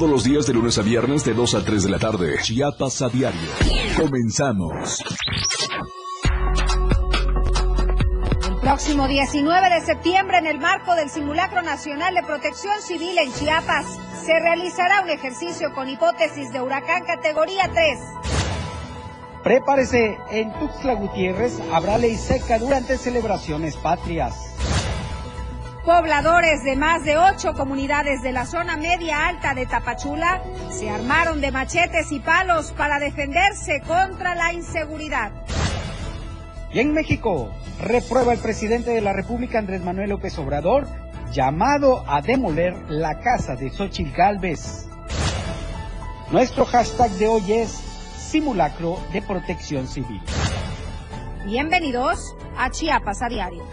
Todos los días de lunes a viernes de 2 a 3 de la tarde. Chiapas a diario. Comenzamos. El próximo 19 de septiembre, en el marco del Simulacro Nacional de Protección Civil en Chiapas, se realizará un ejercicio con hipótesis de huracán categoría 3. Prepárese, en Tuxtla Gutiérrez habrá ley seca durante celebraciones patrias. Pobladores de más de ocho comunidades de la zona media alta de Tapachula se armaron de machetes y palos para defenderse contra la inseguridad. Y en México, reprueba el presidente de la República Andrés Manuel López Obrador llamado a demoler la casa de Xochitl Galvez. Nuestro hashtag de hoy es simulacro de protección civil. Bienvenidos a Chiapas a diario.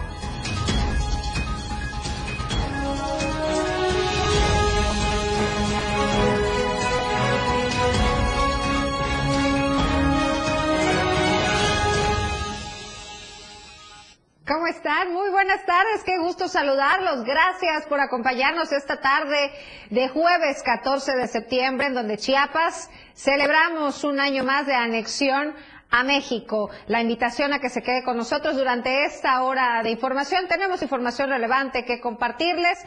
¿Cómo están? Muy buenas tardes, qué gusto saludarlos. Gracias por acompañarnos esta tarde de jueves 14 de septiembre, en donde Chiapas celebramos un año más de anexión a México. La invitación a que se quede con nosotros durante esta hora de información. Tenemos información relevante que compartirles.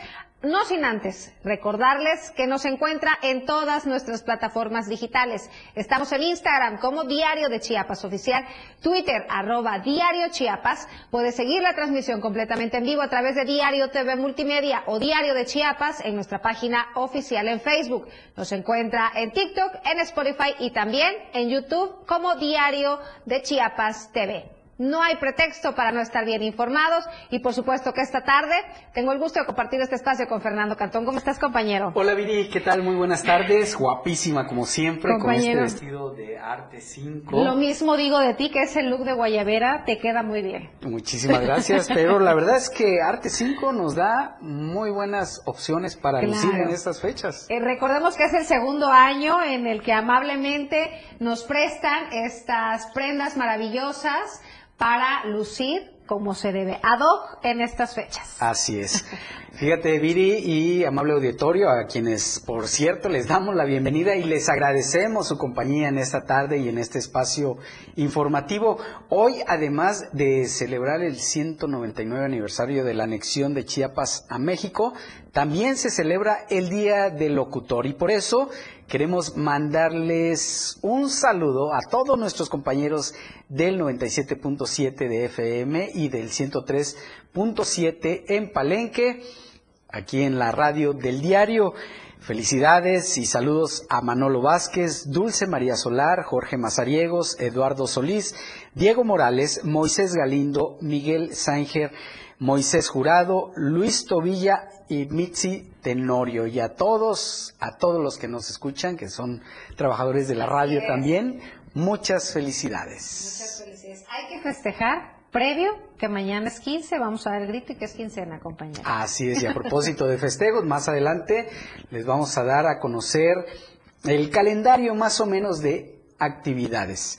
No sin antes recordarles que nos encuentra en todas nuestras plataformas digitales. Estamos en Instagram como Diario de Chiapas Oficial, Twitter arroba Diario Chiapas. Puede seguir la transmisión completamente en vivo a través de Diario TV Multimedia o Diario de Chiapas en nuestra página oficial en Facebook. Nos encuentra en TikTok, en Spotify y también en YouTube como Diario de Chiapas TV. No hay pretexto para no estar bien informados y por supuesto que esta tarde tengo el gusto de compartir este espacio con Fernando Cantón. ¿Cómo estás, compañero? Hola, Viri, ¿qué tal? Muy buenas tardes. Guapísima como siempre Compañero. con este vestido de Arte 5. Lo mismo digo de ti, que ese look de guayabera te queda muy bien. Muchísimas gracias, pero la verdad es que Arte 5 nos da muy buenas opciones para Claro. lucir en estas fechas. Eh, recordemos que es el segundo año en el que amablemente nos prestan estas prendas maravillosas para lucir como se debe, ad hoc en estas fechas. Así es. Fíjate, Viri y amable auditorio, a quienes, por cierto, les damos la bienvenida y les agradecemos su compañía en esta tarde y en este espacio informativo. Hoy, además de celebrar el 199 aniversario de la anexión de Chiapas a México, también se celebra el Día del Locutor y por eso queremos mandarles un saludo a todos nuestros compañeros del 97.7 de FM y del 103.7 en Palenque, aquí en la radio del diario. Felicidades y saludos a Manolo Vázquez, Dulce María Solar, Jorge Mazariegos, Eduardo Solís, Diego Morales, Moisés Galindo, Miguel Sánger, Moisés Jurado, Luis Tobilla y Mitzi Tenorio. Y a todos, a todos los que nos escuchan, que son trabajadores de la radio también, muchas felicidades. Muchas felicidades. Hay que festejar previo que mañana es 15, vamos a dar el grito y que es quincena, compañero. Así es, y a propósito de festejos, más adelante les vamos a dar a conocer el calendario más o menos de actividades.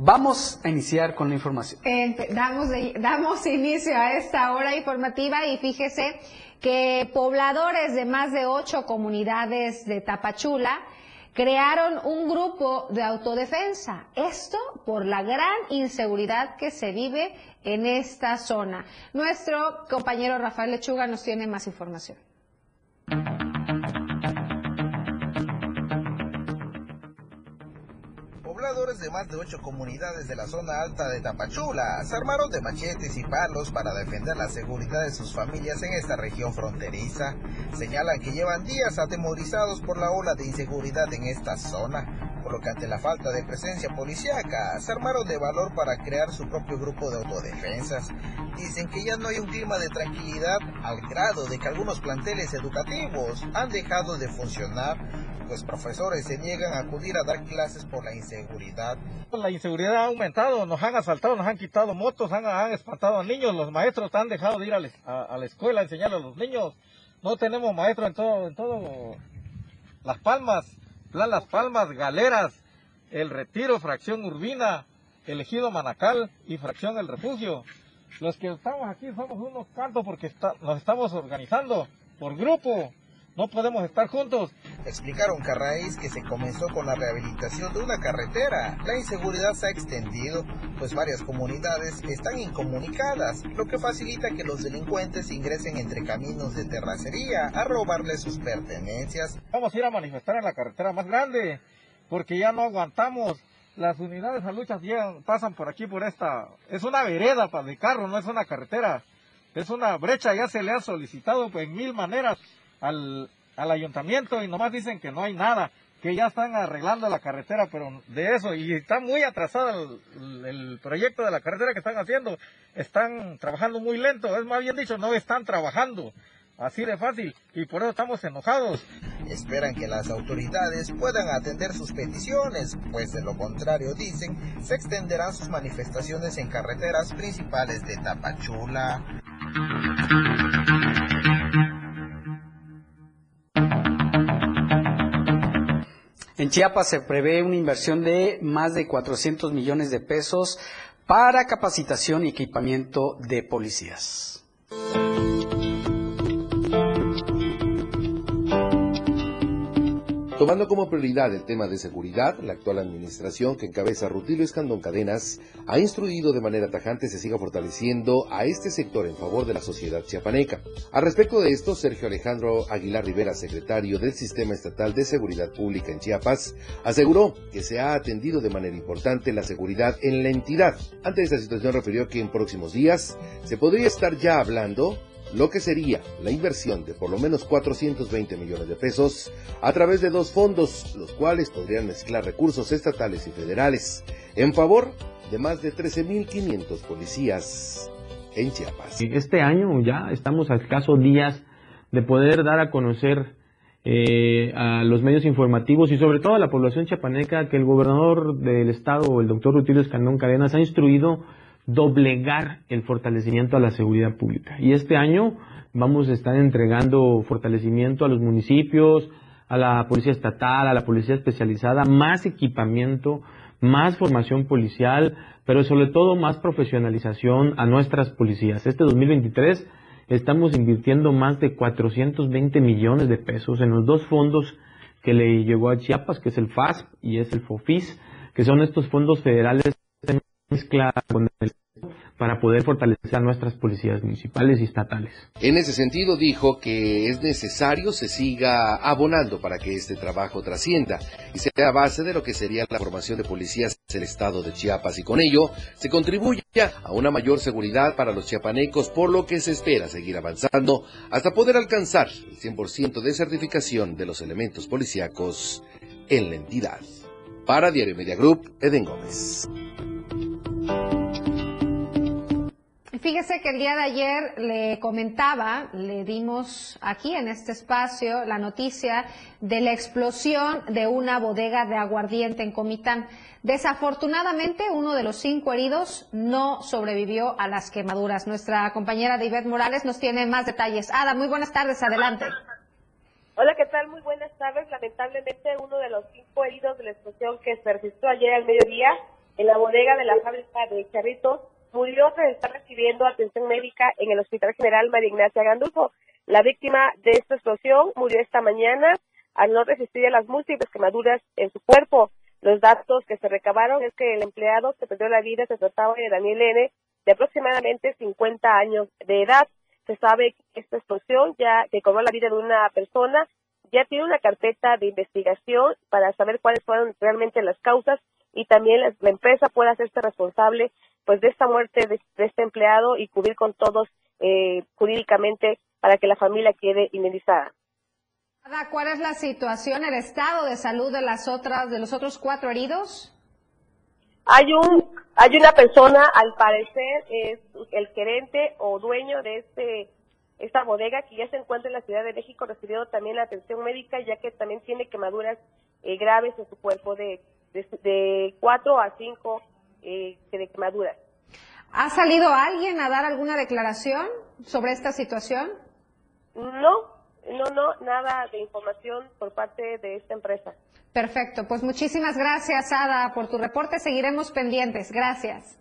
Vamos a iniciar con la información. Empe- damos, damos inicio a esta hora informativa y fíjese que pobladores de más de ocho comunidades de Tapachula crearon un grupo de autodefensa. Esto por la gran inseguridad que se vive en esta zona. Nuestro compañero Rafael Lechuga nos tiene más información. Pobladores de más de ocho comunidades de la zona alta de Tapachula se armaron de machetes y palos para defender la seguridad de sus familias en esta región fronteriza. Señalan que llevan días atemorizados por la ola de inseguridad en esta zona, por lo que ante la falta de presencia policíaca se armaron de valor para crear su propio grupo de autodefensas. Dicen que ya no hay un clima de tranquilidad al grado de que algunos planteles educativos han dejado de funcionar pues profesores se niegan a acudir a dar clases por la inseguridad. La inseguridad ha aumentado, nos han asaltado, nos han quitado motos, han, han espantado a niños, los maestros han dejado de ir a, la- a- a la escuela a enseñar a los niños. No tenemos maestros en todo, en todo Las Palmas, Plan Las Palmas, Galeras, El Retiro, Fracción Urbina, Elegido Manacal y Fracción El Refugio. Los que estamos aquí somos unos cantos porque está- nos estamos organizando por grupo. No podemos estar juntos. Explicaron que a raíz que se comenzó con la rehabilitación de una carretera, la inseguridad se ha extendido, pues varias comunidades están incomunicadas, lo que facilita que los delincuentes ingresen entre caminos de terracería a robarle sus pertenencias. Vamos a ir a manifestar en la carretera más grande, porque ya no aguantamos. Las unidades a luchas llegan, pasan por aquí, por esta, es una vereda para el carro, no es una carretera, es una brecha, ya se le ha solicitado pues, en mil maneras al, al ayuntamiento y nomás dicen que no hay nada, que ya están arreglando la carretera, pero de eso, y está muy atrasado el, proyecto de la carretera que están haciendo, están trabajando muy lento, es más bien dicho, no están trabajando, así de fácil, y por eso estamos enojados. Esperan que las autoridades puedan atender sus peticiones, pues de lo contrario, dicen, se extenderán sus manifestaciones en carreteras principales de Tapachula. En Chiapas se prevé una inversión de más de 400 millones de pesos para capacitación y equipamiento de policías. Tomando como prioridad el tema de seguridad, la actual administración que encabeza Rutilio Escandón Cadenas ha instruido de manera tajante se siga fortaleciendo a este sector en favor de la sociedad chiapaneca. Al respecto de esto, Sergio Alejandro Aguilar Rivera, secretario del Sistema Estatal de Seguridad Pública en Chiapas, aseguró que se ha atendido de manera importante la seguridad en la entidad. Ante esta situación refirió que en próximos días se podría estar ya hablando lo que sería la inversión de por lo menos 420 millones de pesos a través de dos fondos, los cuales podrían mezclar recursos estatales y federales en favor de más de 13.500 policías en Chiapas. Este año ya estamos a escasos días de poder dar a conocer eh, a los medios informativos y sobre todo a la población chiapaneca que el gobernador del estado, el doctor Rutilio Escandón Cadenas, ha instruido doblegar el fortalecimiento a la seguridad pública. Y este año vamos a estar entregando fortalecimiento a los municipios, a la policía estatal, a la policía especializada, más equipamiento, más formación policial, pero sobre todo más profesionalización a nuestras policías. Este 2023 estamos invirtiendo más de 420 millones de pesos en los dos fondos que le llegó a Chiapas, que es el FASP y es el FOFIS, que son estos fondos federales mezcla con el para poder fortalecer a nuestras policías municipales y estatales. En ese sentido dijo que es necesario se siga abonando para que este trabajo trascienda y sea base de lo que sería la formación de policías del estado de Chiapas y con ello se contribuya a una mayor seguridad para los chiapanecos por lo que se espera seguir avanzando hasta poder alcanzar el 100% de certificación de los elementos policíacos en la entidad. Para Diario Media Group, Eden Gómez. Fíjese que el día de ayer le comentaba, le dimos aquí en este espacio la noticia de la explosión de una bodega de aguardiente en Comitán. Desafortunadamente, uno de los cinco heridos no sobrevivió a las quemaduras. Nuestra compañera David Morales nos tiene más detalles. Ada, muy buenas tardes, adelante. Hola, ¿qué tal? Muy buenas tardes. Lamentablemente, uno de los cinco heridos de la explosión que se registró ayer al mediodía en la bodega de la fábrica de Charritos murió tras estar recibiendo atención médica en el Hospital General María Ignacia Gandulfo. La víctima de esta explosión murió esta mañana al no resistir a las múltiples quemaduras en su cuerpo. Los datos que se recabaron es que el empleado que perdió la vida se trataba de Daniel N., de aproximadamente 50 años de edad. Se sabe que esta explosión ya que cobró la vida de una persona ya tiene una carpeta de investigación para saber cuáles fueron realmente las causas y también la, la empresa puede hacerse responsable pues de esta muerte de, de este empleado y cubrir con todos eh, jurídicamente para que la familia quede indemnizada. ¿Cuál es la situación, el estado de salud de las otras, de los otros cuatro heridos? Hay un, hay una persona, al parecer es el gerente o dueño de este esta bodega que ya se encuentra en la Ciudad de México recibiendo también la atención médica ya que también tiene quemaduras eh, graves en su cuerpo de, de, de cuatro a cinco eh, de quemaduras. ¿Ha salido alguien a dar alguna declaración sobre esta situación? No, no, no, nada de información por parte de esta empresa. Perfecto, pues muchísimas gracias, Ada, por tu reporte. Seguiremos pendientes. Gracias.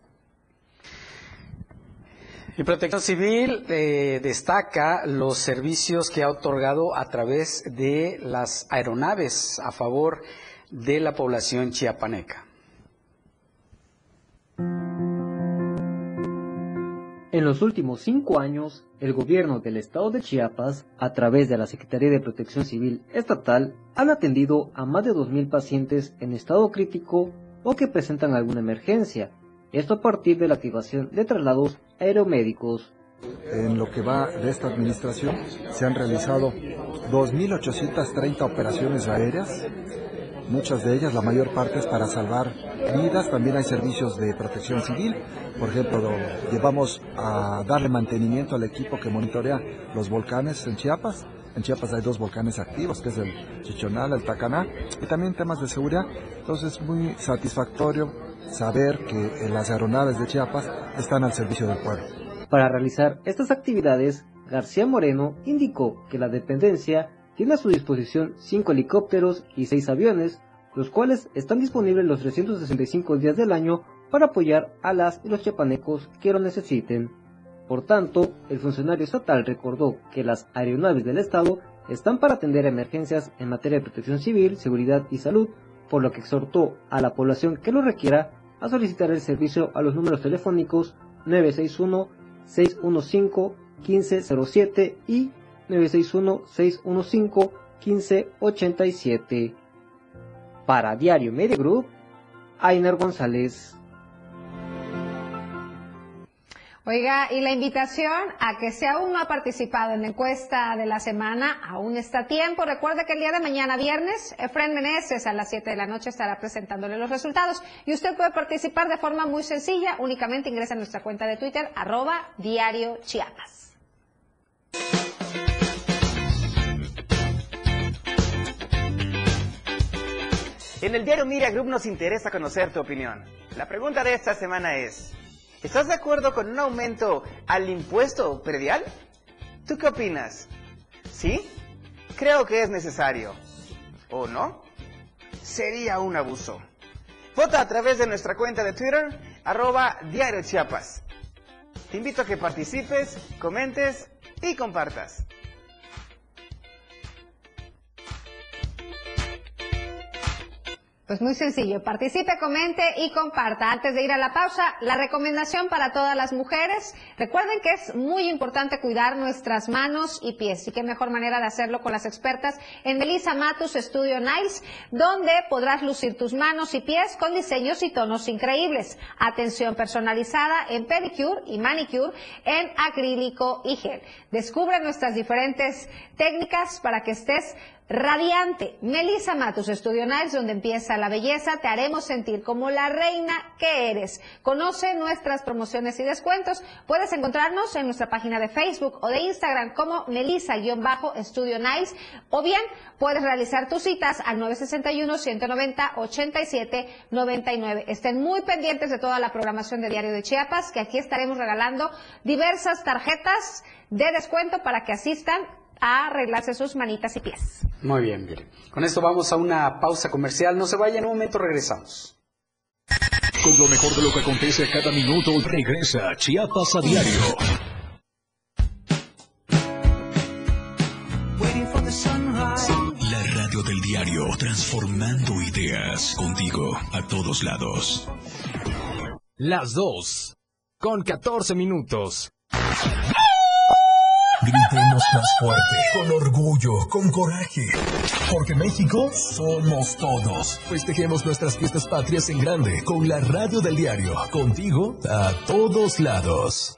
Y Protección Civil eh, destaca los servicios que ha otorgado a través de las aeronaves a favor de la población chiapaneca. En los últimos cinco años, el gobierno del estado de Chiapas, a través de la Secretaría de Protección Civil Estatal, han atendido a más de 2.000 pacientes en estado crítico o que presentan alguna emergencia, esto a partir de la activación de traslados aeromédicos. En lo que va de esta administración se han realizado 2.830 operaciones aéreas, muchas de ellas, la mayor parte es para salvar vidas, también hay servicios de protección civil, por ejemplo, llevamos a darle mantenimiento al equipo que monitorea los volcanes en Chiapas, en Chiapas hay dos volcanes activos, que es el Chichonal, el Tacaná, y también temas de seguridad. Entonces es muy satisfactorio saber que las aeronaves de Chiapas están al servicio del pueblo. Para realizar estas actividades, García Moreno indicó que la dependencia tiene a su disposición cinco helicópteros y seis aviones, los cuales están disponibles los 365 días del año para apoyar a las y los chiapanecos que lo necesiten. Por tanto, el funcionario estatal recordó que las aeronaves del Estado están para atender emergencias en materia de protección civil, seguridad y salud, por lo que exhortó a la población que lo requiera a solicitar el servicio a los números telefónicos 961-615-1507 y 961-615-1587. Para Diario Media Group, Ainer González. Oiga, y la invitación a que si aún no ha participado en la encuesta de la semana, aún está a tiempo. Recuerde que el día de mañana, viernes, Efren Meneses a las 7 de la noche estará presentándole los resultados. Y usted puede participar de forma muy sencilla. Únicamente ingresa a nuestra cuenta de Twitter, arroba diario Chiapas. En el diario Mira Group nos interesa conocer tu opinión. La pregunta de esta semana es... ¿Estás de acuerdo con un aumento al impuesto predial? ¿Tú qué opinas? ¿Sí? Creo que es necesario. ¿O no? Sería un abuso. Vota a través de nuestra cuenta de Twitter, arroba Diario Chiapas. Te invito a que participes, comentes y compartas. Pues muy sencillo, participe, comente y comparta. Antes de ir a la pausa, la recomendación para todas las mujeres. Recuerden que es muy importante cuidar nuestras manos y pies. Y qué mejor manera de hacerlo con las expertas en Melissa Matus Studio Nice, donde podrás lucir tus manos y pies con diseños y tonos increíbles. Atención personalizada en pedicure y manicure en acrílico y gel. Descubre nuestras diferentes técnicas para que estés Radiante, Melissa Matus Studio Nights, donde empieza la belleza, te haremos sentir como la reina que eres. Conoce nuestras promociones y descuentos. Puedes encontrarnos en nuestra página de Facebook o de Instagram como Melissa-Studio Nights o bien puedes realizar tus citas al 961-190-8799. Estén muy pendientes de toda la programación de Diario de Chiapas, que aquí estaremos regalando diversas tarjetas de descuento para que asistan a arreglarse sus manitas y pies. Muy bien, bien. Con esto vamos a una pausa comercial. No se vayan, en un momento regresamos. Con lo mejor de lo que acontece cada minuto, regresa Chiapas a diario. La radio del diario, transformando ideas contigo a todos lados. Las dos, con 14 minutos. Gritemos más fuerte, con orgullo, con coraje. Porque México somos todos. Festejemos nuestras fiestas patrias en grande con la radio del diario. Contigo a todos lados.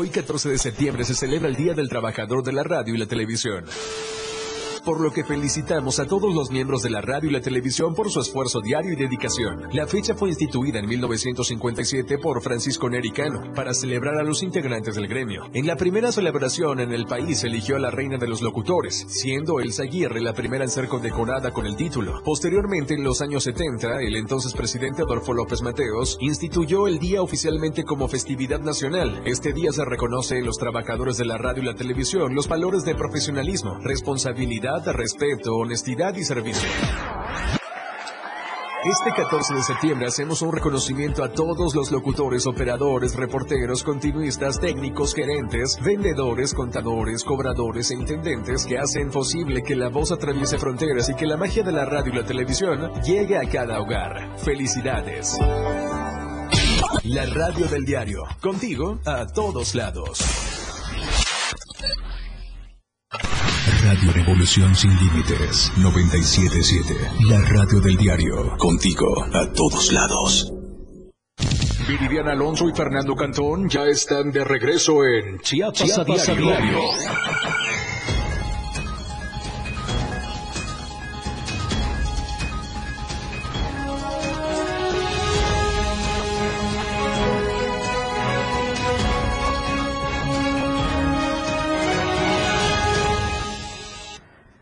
Hoy 14 de septiembre se celebra el Día del Trabajador de la Radio y la Televisión por lo que felicitamos a todos los miembros de la radio y la televisión por su esfuerzo diario y dedicación. La fecha fue instituida en 1957 por Francisco Nericano para celebrar a los integrantes del gremio. En la primera celebración en el país eligió a la reina de los locutores, siendo Elsa Aguirre la primera en ser condecorada con el título. Posteriormente, en los años 70, el entonces presidente Adolfo López Mateos instituyó el día oficialmente como festividad nacional. Este día se reconoce en los trabajadores de la radio y la televisión los valores de profesionalismo, responsabilidad, respeto, honestidad y servicio. Este 14 de septiembre hacemos un reconocimiento a todos los locutores, operadores, reporteros, continuistas, técnicos, gerentes, vendedores, contadores, cobradores e intendentes que hacen posible que la voz atraviese fronteras y que la magia de la radio y la televisión llegue a cada hogar. Felicidades. La radio del diario, contigo a todos lados. Radio Revolución Sin Límites 977. La radio del diario. Contigo a todos lados. Viridiana Alonso y Fernando Cantón ya están de regreso en Chiapas, A diario.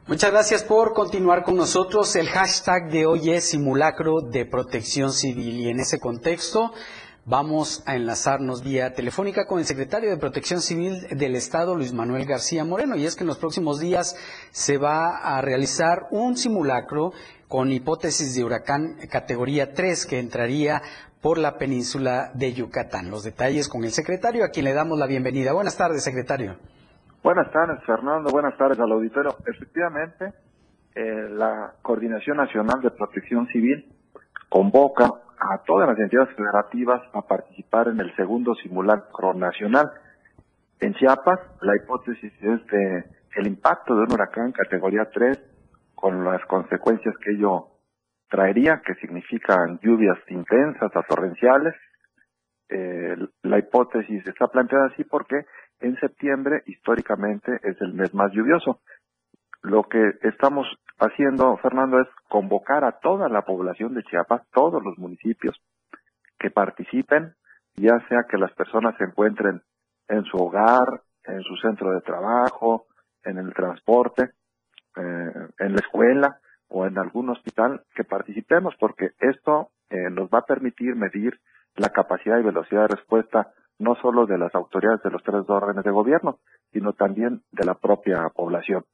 Muchas gracias por continuar con nosotros. El hashtag de hoy es simulacro de protección civil y en ese contexto vamos a enlazarnos vía telefónica con el secretario de Protección Civil del Estado, Luis Manuel García Moreno. Y es que en los próximos días se va a realizar un simulacro con hipótesis de huracán categoría 3 que entraría por la península de Yucatán. Los detalles con el secretario, a quien le damos la bienvenida. Buenas tardes, secretario. Buenas tardes, Fernando. Buenas tardes al auditorio. Efectivamente, eh, la Coordinación Nacional de Protección Civil convoca a todas las entidades federativas a participar en el segundo simulacro nacional. En Chiapas, la hipótesis es de el impacto de un huracán categoría 3 con las consecuencias que ello traería, que significan lluvias intensas a torrenciales. Eh, la hipótesis está planteada así porque en septiembre históricamente es el mes más lluvioso. Lo que estamos haciendo, Fernando, es convocar a toda la población de Chiapas, todos los municipios, que participen, ya sea que las personas se encuentren en su hogar, en su centro de trabajo, en el transporte, eh, en la escuela o en algún hospital, que participemos, porque esto eh, nos va a permitir medir la capacidad y velocidad de respuesta no solo de las autoridades de los tres órdenes de gobierno, sino también de la propia población.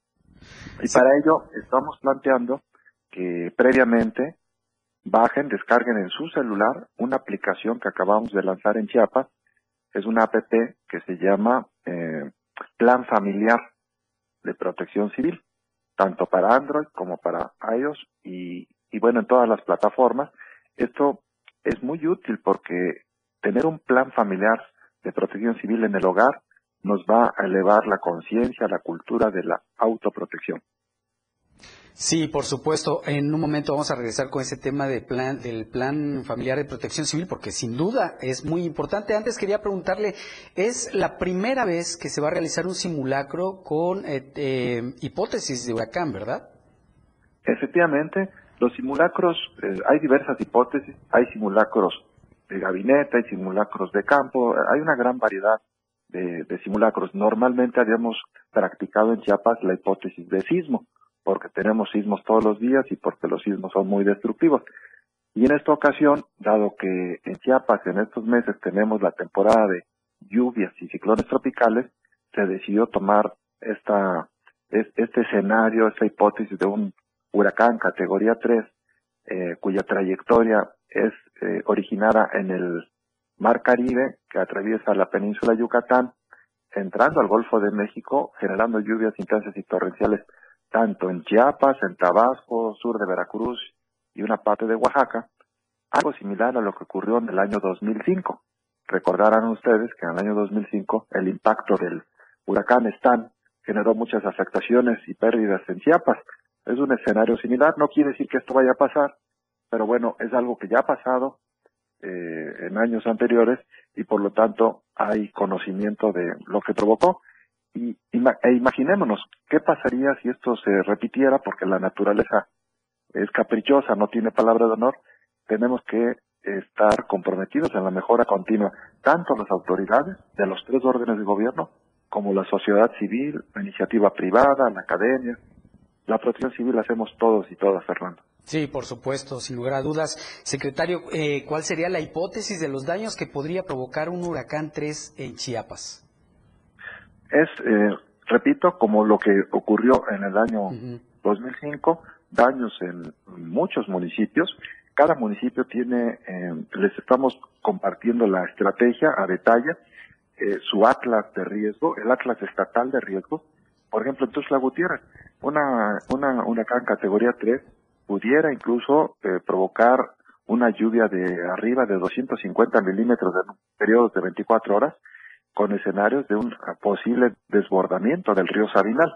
Y para ello estamos planteando que previamente bajen, descarguen en su celular una aplicación que acabamos de lanzar en Chiapas. Es una app que se llama eh, Plan Familiar de Protección Civil, tanto para Android como para iOS y, y bueno, en todas las plataformas. Esto es muy útil porque tener un plan familiar de protección civil en el hogar nos va a elevar la conciencia, la cultura de la autoprotección. Sí, por supuesto. En un momento vamos a regresar con ese tema de plan, del plan familiar de protección civil, porque sin duda es muy importante. Antes quería preguntarle, es la primera vez que se va a realizar un simulacro con eh, eh, hipótesis de huracán, ¿verdad? Efectivamente, los simulacros, eh, hay diversas hipótesis, hay simulacros de gabinete, hay simulacros de campo, hay una gran variedad de, simulacros. Normalmente habíamos practicado en Chiapas la hipótesis de sismo, porque tenemos sismos todos los días y porque los sismos son muy destructivos. Y en esta ocasión, dado que en Chiapas en estos meses tenemos la temporada de lluvias y ciclones tropicales, se decidió tomar esta, este escenario, esta hipótesis de un huracán categoría 3, eh, cuya trayectoria es eh, originada en el Mar Caribe que atraviesa la península Yucatán, entrando al Golfo de México, generando lluvias intensas y torrenciales tanto en Chiapas, en Tabasco, sur de Veracruz y una parte de Oaxaca, algo similar a lo que ocurrió en el año 2005. recordarán ustedes que en el año 2005 el impacto del huracán Stan generó muchas afectaciones y pérdidas en Chiapas. Es un escenario similar, no quiere decir que esto vaya a pasar, pero bueno, es algo que ya ha pasado eh, en años anteriores y por lo tanto hay conocimiento de lo que provocó. Y, e imaginémonos qué pasaría si esto se repitiera, porque la naturaleza es caprichosa, no tiene palabra de honor, tenemos que estar comprometidos en la mejora continua, tanto las autoridades de los tres órdenes de gobierno, como la sociedad civil, la iniciativa privada, la academia. La protección civil la hacemos todos y todas, Fernando. Sí, por supuesto, sin lugar a dudas. Secretario, eh, ¿cuál sería la hipótesis de los daños que podría provocar un huracán 3 en Chiapas? Es, eh, repito, como lo que ocurrió en el año 2005, daños en muchos municipios. Cada municipio tiene, eh, les estamos compartiendo la estrategia a detalle, eh, su atlas de riesgo, el atlas estatal de riesgo. Por ejemplo, en la Gutiérrez, una, una huracán categoría 3 pudiera incluso eh, provocar una lluvia de arriba de 250 milímetros en periodos de 24 horas, con escenarios de un posible desbordamiento del río Sabinal.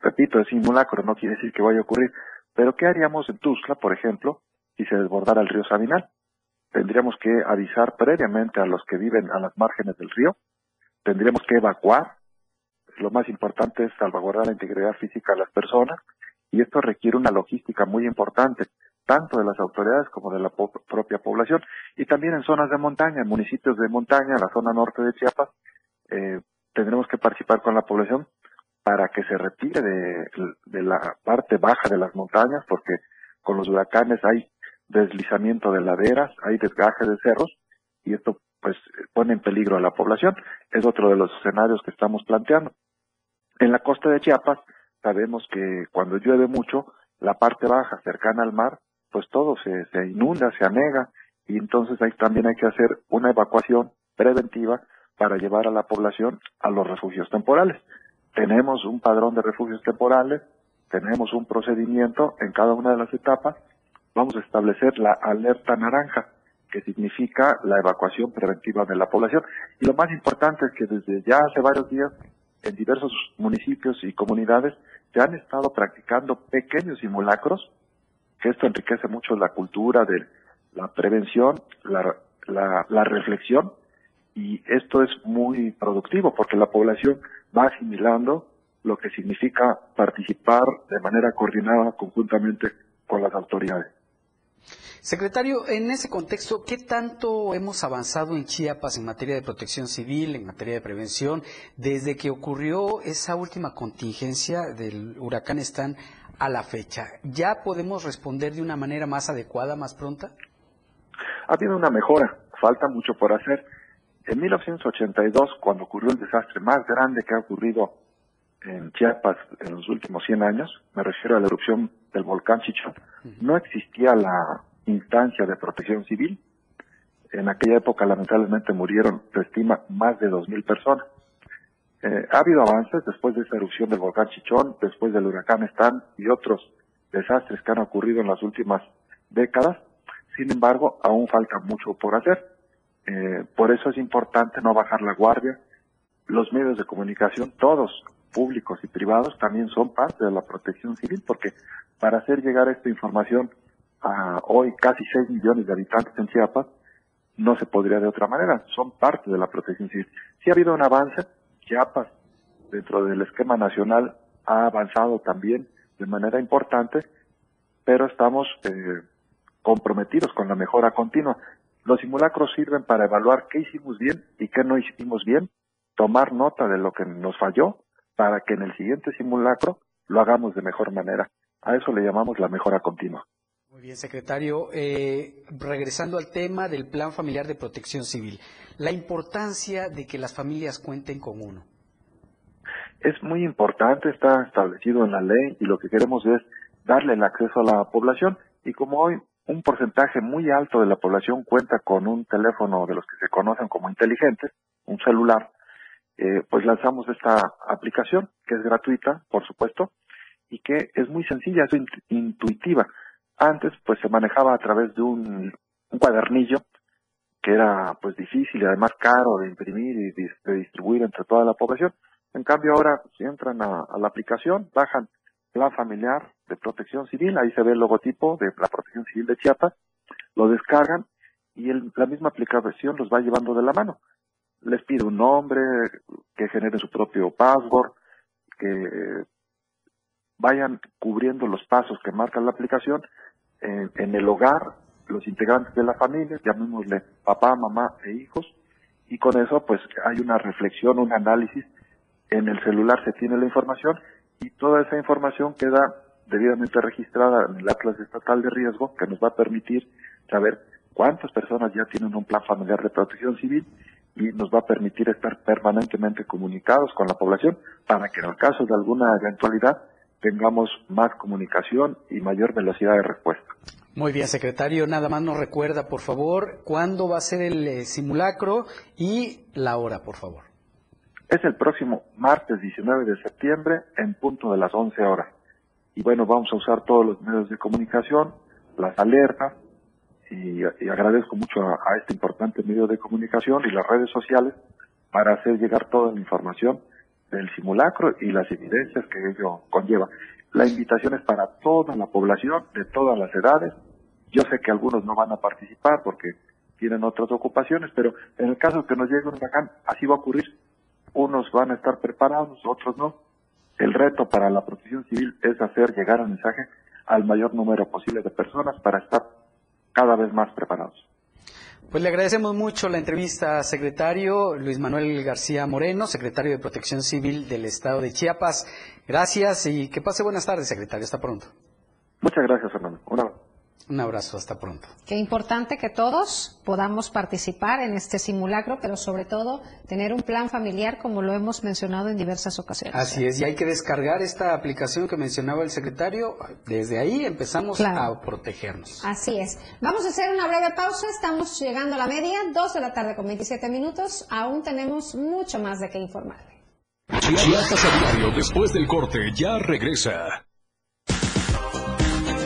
Repito, es simulacro, no quiere decir que vaya a ocurrir. Pero ¿qué haríamos en Tuzla, por ejemplo, si se desbordara el río Sabinal? Tendríamos que avisar previamente a los que viven a las márgenes del río, tendríamos que evacuar, lo más importante es salvaguardar la integridad física de las personas, y esto requiere una logística muy importante, tanto de las autoridades como de la propia población, y también en zonas de montaña, en municipios de montaña, la zona norte de Chiapas, eh, tendremos que participar con la población para que se retire de, la parte baja de las montañas, porque con los huracanes hay deslizamiento de laderas, hay desgaje de cerros, y esto pues pone en peligro a la población. Es otro de los escenarios que estamos planteando. En la costa de Chiapas sabemos que cuando llueve mucho, la parte baja cercana al mar, pues todo se, se inunda, se anega, y entonces ahí también hay que hacer una evacuación preventiva para llevar a la población a los refugios temporales tenemos un padrón de refugios temporales, tenemos un procedimiento en cada una de las etapas, vamos a establecer la alerta naranja, que significa la evacuación preventiva de la población. Y lo más importante es que desde ya hace varios días, en diversos municipios y comunidades, se han estado practicando pequeños simulacros, que esto enriquece mucho la cultura de la prevención, la, la, la reflexión, y esto es muy productivo porque la población va asimilando lo que significa participar de manera coordinada conjuntamente con las autoridades. Secretario, en ese contexto, ¿qué tanto hemos avanzado en Chiapas en materia de protección civil, en materia de prevención, desde que ocurrió esa última contingencia del huracán Stan a la fecha? ¿Ya podemos responder de una manera más adecuada, más pronta? Ha habido una mejora, falta mucho por hacer. En 1982, cuando ocurrió el desastre más grande que ha ocurrido en Chiapas en los últimos 100 años, me refiero a la erupción del volcán Chichón, no existía la instancia de protección civil. En aquella época, lamentablemente, murieron, se estima, más de 2.000 personas. Eh, ha habido avances después de esa erupción del volcán Chichón, después del huracán Stan y otros desastres que han ocurrido en las últimas décadas. Sin embargo, aún falta mucho por hacer. Eh, por eso es importante no bajar la guardia. Los medios de comunicación, todos, públicos y privados, también son parte de la protección civil, porque para hacer llegar esta información a hoy casi 6 millones de habitantes en Chiapas, no se podría de otra manera, son parte de la protección civil. Si ha habido un avance, Chiapas, dentro del esquema nacional, ha avanzado también de manera importante, pero estamos eh, comprometidos con la mejora continua. Los simulacros sirven para evaluar qué hicimos bien y qué no hicimos bien, tomar nota de lo que nos falló para que en el siguiente simulacro lo hagamos de mejor manera. A eso le llamamos la mejora continua. Bien, secretario. Eh, regresando al tema del Plan Familiar de Protección Civil, la importancia de que las familias cuenten con uno. Es muy importante, está establecido en la ley y lo que queremos es darle el acceso a la población. Y como hoy un porcentaje muy alto de la población cuenta con un teléfono de los que se conocen como inteligentes, un celular, eh, pues lanzamos esta aplicación que es gratuita, por supuesto, y que es muy sencilla, es intuitiva. Antes, pues se manejaba a través de un, cuadernillo que era pues difícil y además caro de imprimir y de distribuir entre toda la población. En cambio ahora si entran a, la aplicación, bajan Plan Familiar de Protección Civil, ahí se ve el logotipo de la Protección Civil de Chiapas, lo descargan y la misma aplicación los va llevando de la mano. Les pide un nombre, que genere su propio password, que vayan cubriendo los pasos que marca la aplicación en el hogar, los integrantes de la familia, llamémosle papá, mamá e hijos, y con eso pues hay una reflexión, un análisis, en el celular se tiene la información y toda esa información queda debidamente registrada en el Atlas Estatal de Riesgo que nos va a permitir saber cuántas personas ya tienen un plan familiar de protección civil y nos va a permitir estar permanentemente comunicados con la población para que en el caso de alguna eventualidad tengamos más comunicación y mayor velocidad de respuesta. Muy bien, secretario. Nada más nos recuerda, por favor, cuándo va a ser el eh, simulacro y la hora, por favor. Es el próximo martes 19 de septiembre en punto de las 11 horas. Y bueno, vamos a usar todos los medios de comunicación, las alertas, y, agradezco mucho a, a, este importante medio de comunicación y las redes sociales para hacer llegar toda la información del simulacro y las evidencias que ello conlleva. La invitación es para toda la población, de todas las edades. Yo sé que algunos no van a participar porque tienen otras ocupaciones, pero en el caso que nos llegue un huracán, así va a ocurrir. Unos van a estar preparados, otros no. El reto para la protección civil es hacer llegar el mensaje al mayor número posible de personas para estar cada vez más preparados. Pues le agradecemos mucho la entrevista, secretario Luis Manuel García Moreno, secretario de Protección Civil del Estado de Chiapas. Gracias y que pase buenas tardes, secretario. Hasta pronto. Muchas gracias. Un abrazo. Hasta pronto. Qué importante que todos podamos participar en este simulacro, pero sobre todo tener un plan familiar como lo hemos mencionado en diversas ocasiones. Así es, y hay que descargar esta aplicación que mencionaba el secretario. Desde ahí empezamos a protegernos. Así es. Vamos a hacer una breve pausa, estamos llegando a la media, dos de la tarde con 27 minutos. Aún tenemos mucho más de qué informarle. Chiapas a diario después del corte ya regresa.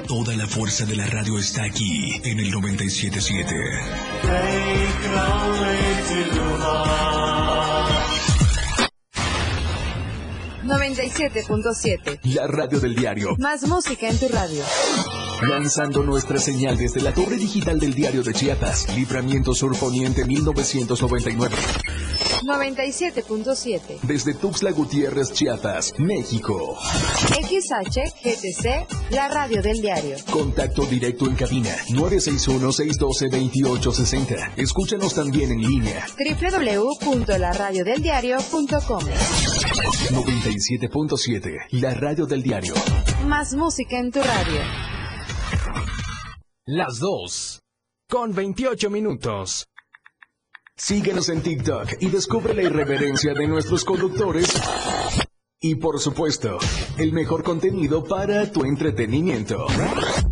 Toda la fuerza de la radio está aquí en el 977. 97.7. La radio del diario. Más música en tu radio. Lanzando nuestra señal desde la torre digital del diario de Chiapas, Libramiento Sur Poniente 1999. 97.7. Desde Tuxtla Gutiérrez, Chiapas, México. XHGTC, la radio del diario. Contacto directo en cabina 961-612-2860. Escúchanos también en línea. www.laradiodeldiario.com 97.7, la radio del diario. Más música en tu radio. Las dos. Con 28 minutos. Síguenos en TikTok y descubre la irreverencia de nuestros conductores. Y por supuesto, el mejor contenido para tu entretenimiento.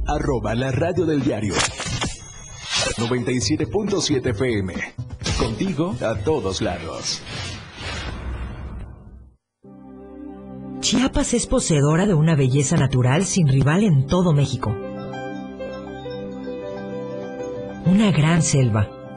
Arroba la radio del diario. 97.7 FM. Contigo a todos lados. Chiapas es poseedora de una belleza natural sin rival en todo México una gran selva,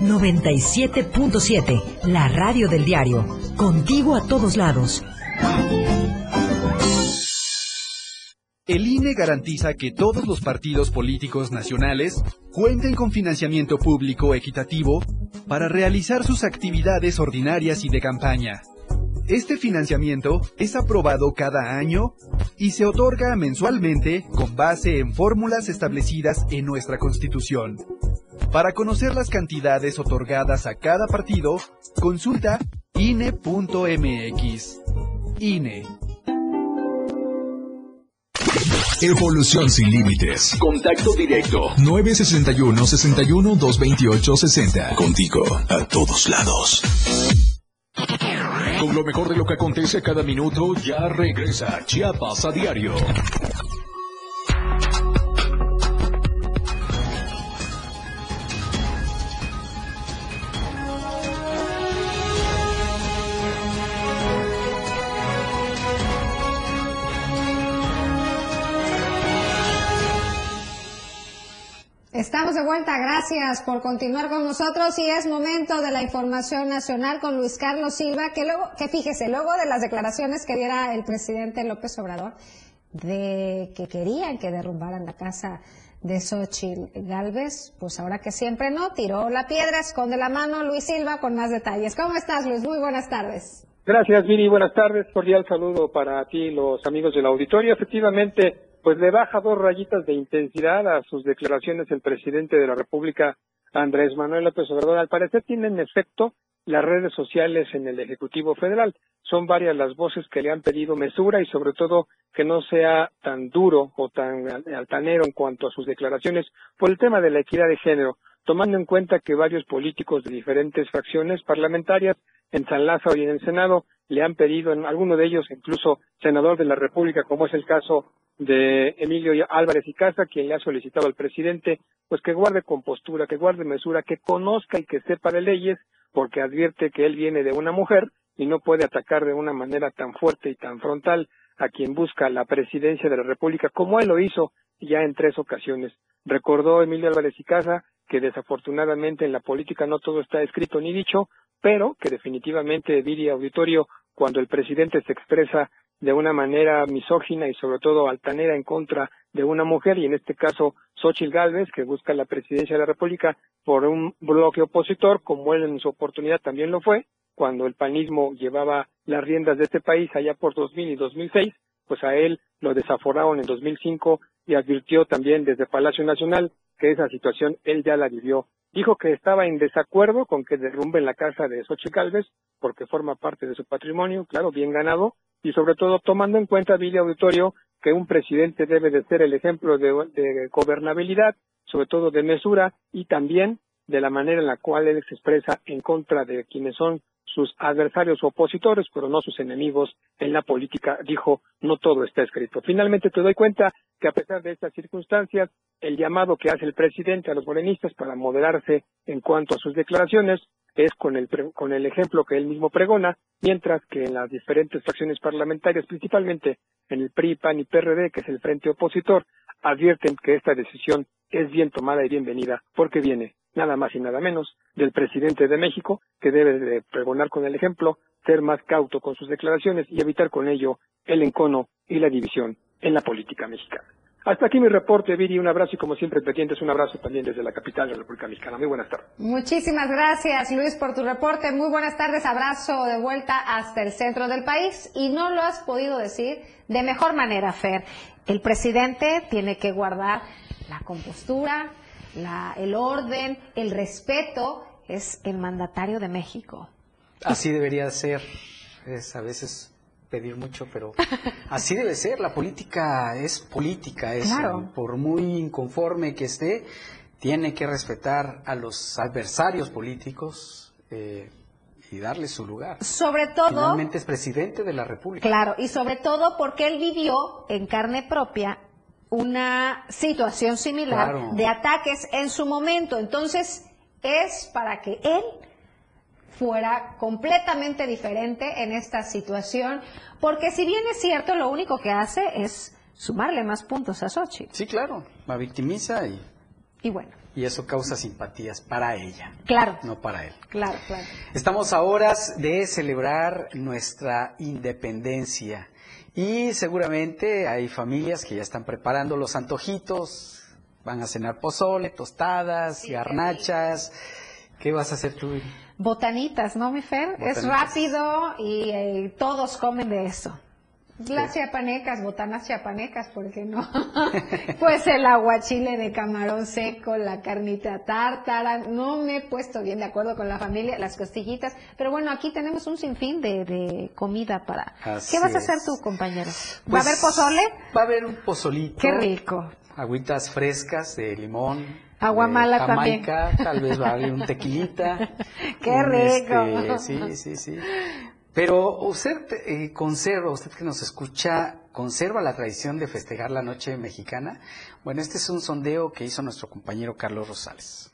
97.7, la radio del diario. Contigo a todos lados. El INE garantiza que todos los partidos políticos nacionales cuenten con financiamiento público equitativo para realizar sus actividades ordinarias y de campaña. Este financiamiento es aprobado cada año y se otorga mensualmente con base en fórmulas establecidas en nuestra Constitución. Para conocer las cantidades otorgadas a cada partido, consulta INE.mx. INE. Evolución sin límites. Contacto directo. 961 61 228 60. Contigo a todos lados. Con lo mejor de lo que acontece cada minuto, ya regresa Chiapas a diario. Vuelta, gracias por continuar con nosotros y es momento de la información nacional con Luis Carlos Silva, que luego, que fíjese, luego de las declaraciones que diera el presidente López Obrador de que querían que derrumbaran la casa de Xochitl Galvez, pues ahora que siempre no, tiró la piedra, esconde la mano Luis Silva con más detalles. ¿Cómo estás Luis? Muy buenas tardes. Gracias Viri, buenas tardes, cordial saludo para ti los amigos del auditorio. Efectivamente, pues le baja dos rayitas de intensidad a sus declaraciones el presidente de la República, Andrés Manuel López Obrador. Al parecer tienen efecto las redes sociales en el Ejecutivo Federal. Son varias las voces que le han pedido mesura y sobre todo que no sea tan duro o tan altanero en cuanto a sus declaraciones por el tema de la equidad de género, tomando en cuenta que varios políticos de diferentes fracciones parlamentarias en San Lázaro y en el Senado le han pedido, en alguno de ellos incluso senador de la República, como es el caso de Emilio Álvarez y Casa, quien le ha solicitado al presidente, pues que guarde compostura, que guarde mesura, que conozca y que sepa de leyes, porque advierte que él viene de una mujer y no puede atacar de una manera tan fuerte y tan frontal a quien busca la presidencia de la República, como él lo hizo ya en tres ocasiones. Recordó Emilio Álvarez y Casa que desafortunadamente en la política no todo está escrito ni dicho, pero que definitivamente, diría auditorio, cuando el presidente se expresa de una manera misógina y sobre todo altanera en contra de una mujer y en este caso Xochitl Gálvez que busca la presidencia de la República por un bloque opositor como él en su oportunidad también lo fue cuando el panismo llevaba las riendas de este país allá por 2000 y 2006 pues a él lo desaforaron en 2005 y advirtió también desde Palacio Nacional que esa situación él ya la vivió. Dijo que estaba en desacuerdo con que derrumben la casa de Xochitl Gálvez porque forma parte de su patrimonio, claro, bien ganado, y sobre todo tomando en cuenta, Billy Auditorio, que un presidente debe de ser el ejemplo de, de, gobernabilidad, sobre todo de mesura y también de la manera en la cual él se expresa en contra de quienes son sus adversarios o opositores, pero no sus enemigos en la política, dijo, no todo está escrito. Finalmente te doy cuenta que a pesar de estas circunstancias, el llamado que hace el presidente a los morenistas para moderarse en cuanto a sus declaraciones es con el, con el ejemplo que él mismo pregona, mientras que en las diferentes fracciones parlamentarias, principalmente en el PRI, PAN y PRD, que es el frente opositor, advierten que esta decisión es bien tomada y bienvenida, porque viene nada más y nada menos del presidente de México, que debe de pregonar con el ejemplo, ser más cauto con sus declaraciones y evitar con ello el encono y la división en la política mexicana. Hasta aquí mi reporte, Viri. Un abrazo y como siempre, pendientes, un abrazo también desde la capital de la República Mexicana. Muy buenas tardes. Muchísimas gracias, Luis, por tu reporte. Muy buenas tardes. Abrazo de vuelta hasta el centro del país. Y no lo has podido decir de mejor manera, Fer. El presidente tiene que guardar la compostura, la, el orden, el respeto. Es el mandatario de México. Así debería ser. Es a veces pedir mucho, pero así debe ser. La política es política, es por muy inconforme que esté, tiene que respetar a los adversarios políticos eh, y darle su lugar. Sobre todo. Finalmente es presidente de la República. Claro, y sobre todo porque él vivió en carne propia una situación similar de ataques en su momento. Entonces, es para que él fuera completamente diferente en esta situación, porque si bien es cierto, lo único que hace es sumarle más puntos a Sochi. Sí, claro, la victimiza y... Y bueno. Y eso causa simpatías para ella. Claro. No para él. Claro, claro. Estamos a horas de celebrar nuestra independencia. Y seguramente hay familias que ya están preparando los antojitos, van a cenar pozole, tostadas, garnachas. ¿Qué vas a hacer tú? Botanitas, ¿no, mi Fer? Es rápido y eh, todos comen de eso. Las chiapanecas, botanas chiapanecas, ¿por qué no? pues el aguachile de camarón seco, la carnita tártara, no me he puesto bien de acuerdo con la familia, las costillitas, pero bueno, aquí tenemos un sinfín de, de comida para... Así ¿Qué vas a hacer tú, compañero? ¿Va Pues, a haber pozole? Va a haber un pozolito. Qué rico. Agüitas frescas de limón. Agua de mala también. Jamaica, Tal vez va a haber un tequilita. Qué un, rico. este, sí, sí, sí. Pero usted eh, conserva, usted que nos escucha, conserva la tradición de festejar la noche mexicana. Bueno, este es un sondeo que hizo nuestro compañero Carlos Rosales.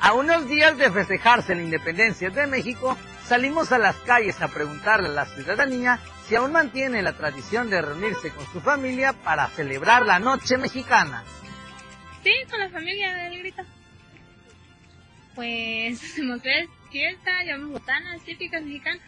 A unos días de festejarse la independencia de México, salimos a las calles a preguntarle a la ciudadanía si aún mantiene la tradición de reunirse con su familia para celebrar la noche mexicana. Sí, con la familia del grito. Pues hacemos fiesta, llevamos botanas típicas mexicanas.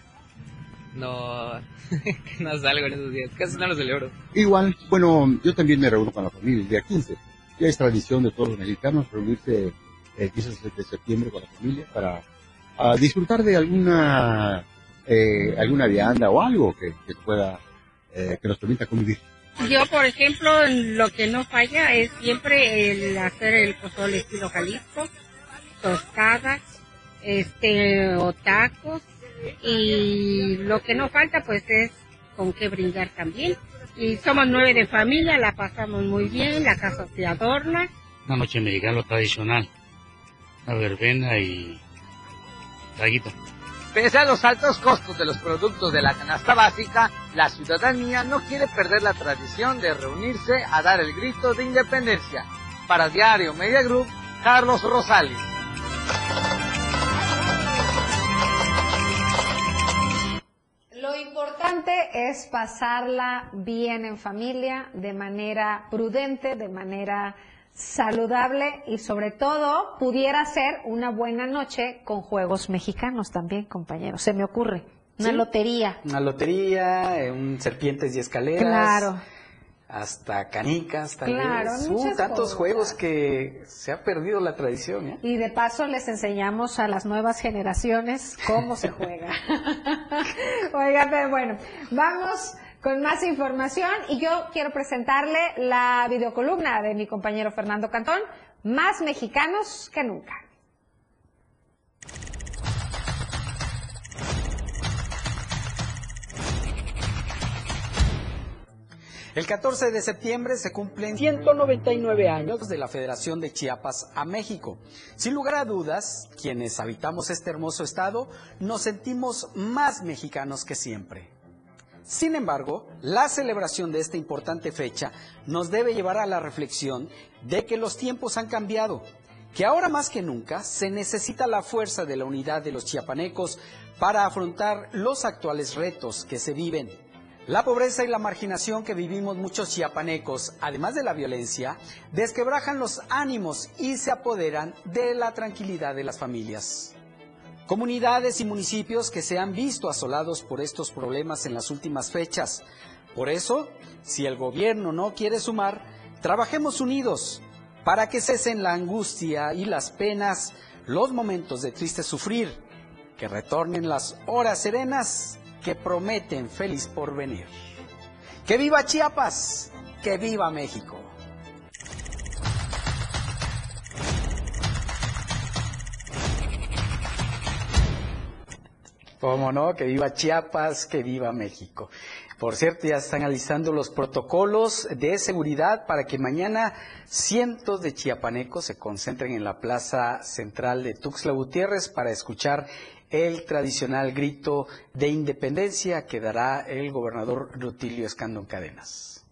No, no salgo en esos días, casi no lo celebro. Igual, bueno, yo también me reúno con la familia el día 15. Ya es tradición de todos los mexicanos reunirse el 15 de septiembre con la familia para ah, disfrutar de alguna eh, alguna vianda o algo que, que pueda eh, que nos permita convivir. Yo, por ejemplo, lo que no falla es siempre el hacer el pozole estilo Jalisco, tostadas, este, o tacos, y lo que no falta pues es con qué brindar también. Y somos nueve de familia, la pasamos muy bien, la casa se adorna. Una noche mexicana tradicional. Una verbena y traguito. Pese a los altos costos de los productos de la canasta básica, la ciudadanía no quiere perder la tradición de reunirse a dar el grito de independencia. Para Diario Media Group, Carlos Rosales. Lo importante es pasarla bien en familia, de manera prudente, de manera saludable y sobre todo pudiera ser una buena noche con juegos mexicanos también, compañeros. Se me ocurre. Una Sí. lotería. Una lotería, eh, un serpientes y escaleras. Claro. Hasta canicas, tal Claro, vez. Uh, tantos cosas. juegos que se ha perdido la tradición, ¿eh? Y de paso les enseñamos a las nuevas generaciones cómo se juega. Oiga, pero bueno, vamos con más información y yo quiero presentarle la videocolumna de mi compañero Fernando Cantón, Más mexicanos que nunca. El 14 de septiembre se cumplen 199 años de la Federación de Chiapas a México. Sin lugar a dudas, quienes habitamos este hermoso estado nos sentimos más mexicanos que siempre. Sin embargo, la celebración de esta importante fecha nos debe llevar a la reflexión de que los tiempos han cambiado, que ahora más que nunca se necesita la fuerza de la unidad de los chiapanecos para afrontar los actuales retos que se viven. La pobreza y la marginación que vivimos muchos chiapanecos, además de la violencia, desquebrajan los ánimos y se apoderan de la tranquilidad de las familias. Comunidades y municipios que se han visto asolados por estos problemas en las últimas fechas. Por eso, si el gobierno no quiere sumar, trabajemos unidos para que cesen la angustia y las penas, los momentos de triste sufrir, que retornen las horas serenas que prometen feliz porvenir. ¡Que viva Chiapas! ¡Que viva México! ¿Cómo no? Que viva Chiapas, que viva México. Por cierto, ya están analizando los protocolos de seguridad para que mañana cientos de chiapanecos se concentren en la plaza central de Tuxtla Gutiérrez para escuchar el tradicional grito de independencia que dará el gobernador Rutilio Escandón Cadenas.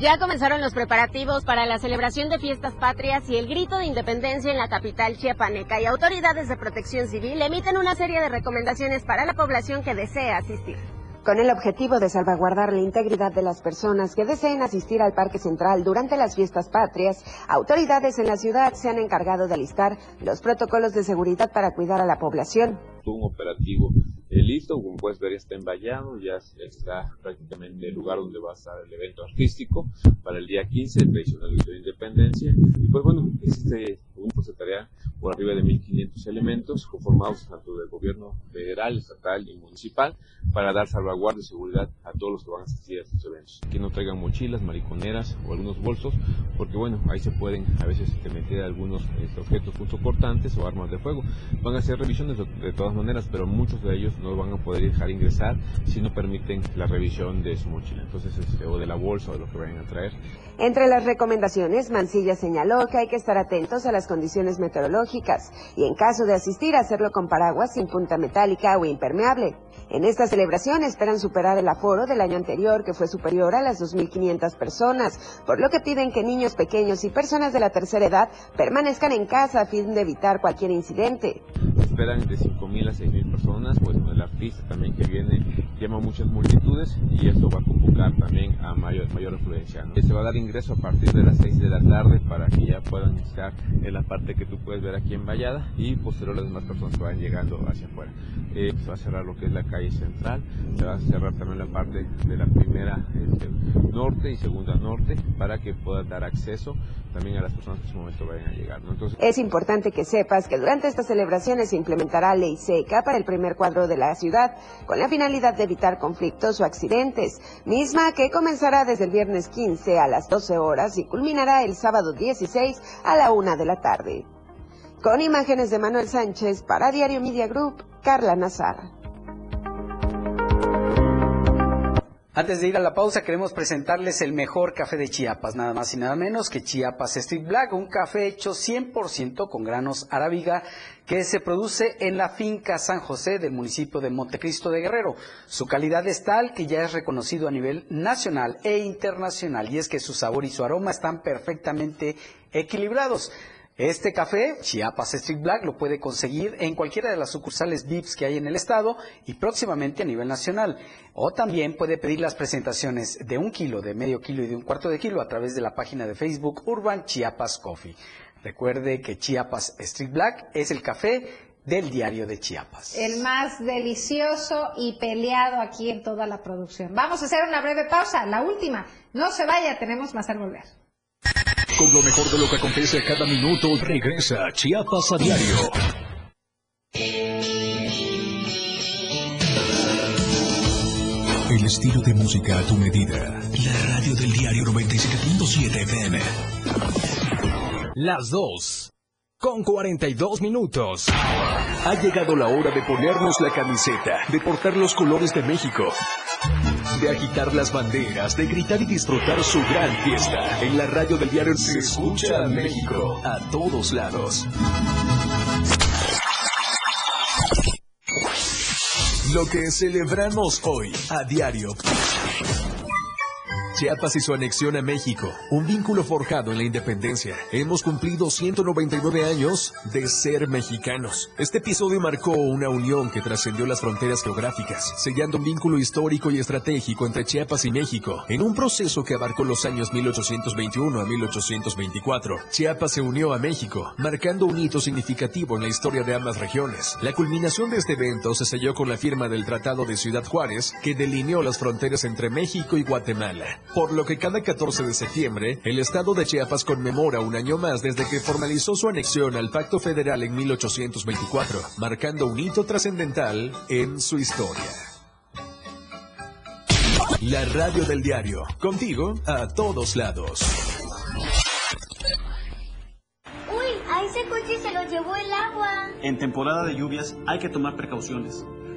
Ya comenzaron los preparativos para la celebración de fiestas patrias y el grito de independencia en la capital chiapaneca y autoridades de protección civil emiten una serie de recomendaciones para la población que desea asistir. Con el objetivo de salvaguardar la integridad de las personas que deseen asistir al Parque Central durante las fiestas patrias, autoridades en la ciudad se han encargado de alistar los protocolos de seguridad para cuidar a la población. Un operativo eh, listo, como puedes ver ya está envallado, ya está prácticamente el lugar donde va a estar el evento artístico para el día 15, el tradicional de independencia. Y pues bueno, este grupo se tarea por arriba de 1.500 elementos conformados tanto del gobierno federal, estatal y municipal para dar salvaguardia y seguridad a todos los que van a asistir a estos eventos. Que no traigan mochilas, mariconeras o algunos bolsos, porque bueno, ahí se pueden a veces meter algunos este, objetos cortantes o armas de fuego. Van a hacer revisiones de, de todas maneras, pero muchos de ellos no van a poder dejar ingresar si no permiten la revisión de su mochila, entonces este, o de la bolsa o de lo que vayan a traer. Entre las recomendaciones, Mancilla señaló que hay que estar atentos a las condiciones meteorológicas y en caso de asistir hacerlo con paraguas sin punta metálica o impermeable. En esta celebración esperan superar el aforo del año anterior, que fue superior a las 2.500 personas, por lo que piden que niños pequeños y personas de la tercera edad permanezcan en casa a fin de evitar cualquier incidente. Esperan de 5.000 a 6.000 personas, pues el artista también que viene llama muchas multitudes y esto va a convocar también a mayor, mayor afluencia. Se va a dar ingreso a partir de las 6 de la tarde para que ya puedan estar en la parte que tú puedes ver aquí en Vallada y posterior las demás personas que vayan llegando hacia afuera. Eh, se va a cerrar lo que es la calle central, se va a cerrar también la parte de la primera este, norte y segunda norte para que pueda dar acceso también a las personas que en su momento vayan a llegar. Entonces, es importante que sepas que durante estas celebraciones se implementará ley seca para el primer cuadro de la ciudad, con la finalidad de evitar conflictos o accidentes, misma que comenzará desde el viernes 15 a las 12 horas y culminará el sábado 16 a la 1 de la tarde. Con imágenes de Manuel Sánchez para Diario Media Group, Carla Nazar. Antes de ir a la pausa, queremos presentarles el mejor café de Chiapas, nada más y nada menos que Chiapas Street Black, un café hecho 100% con granos arábiga que se produce en la finca San José del municipio de Montecristo de Guerrero. Su calidad es tal que ya es reconocido a nivel nacional e internacional y es que su sabor y su aroma están perfectamente equilibrados. Este café, Chiapas Street Black, lo puede conseguir en cualquiera de las sucursales VIPs que hay en el estado y próximamente a nivel nacional. O también puede pedir las presentaciones de un kilo, de medio kilo y de un cuarto de kilo a través de la página de Facebook Urban Chiapas Coffee. Recuerde que Chiapas Street Black es el café del diario de Chiapas. El más delicioso y peleado aquí en toda la producción. Vamos a hacer una breve pausa, la última. No se vaya, tenemos más al volver. Con lo mejor de lo que acontece cada minuto, regresa Chiapas a diario. El estilo de música a tu medida. La radio del diario 97.7 FM. Las 2. Con 42 minutos. Ha llegado la hora de ponernos la camiseta, de portar los colores de México de agitar las banderas, de gritar y disfrutar su gran fiesta. En la radio del diario se escucha a México a todos lados. Lo que celebramos hoy a diario. Chiapas y su anexión a México, un vínculo forjado en la independencia. Hemos cumplido 199 años de ser mexicanos. Este episodio marcó una unión que trascendió las fronteras geográficas, sellando un vínculo histórico y estratégico entre Chiapas y México, en un proceso que abarcó los años 1821 a 1824. Chiapas se unió a México, marcando un hito significativo en la historia de ambas regiones. La culminación de este evento se selló con la firma del Tratado de Ciudad Juárez, que delineó las fronteras entre México y Guatemala por lo que cada 14 de septiembre, el estado de Chiapas conmemora un año más desde que formalizó su anexión al Pacto Federal en 1824, marcando un hito trascendental en su historia. La radio del diario, contigo a todos lados. Uy, a ese coche se lo llevó el agua. En temporada de lluvias hay que tomar precauciones.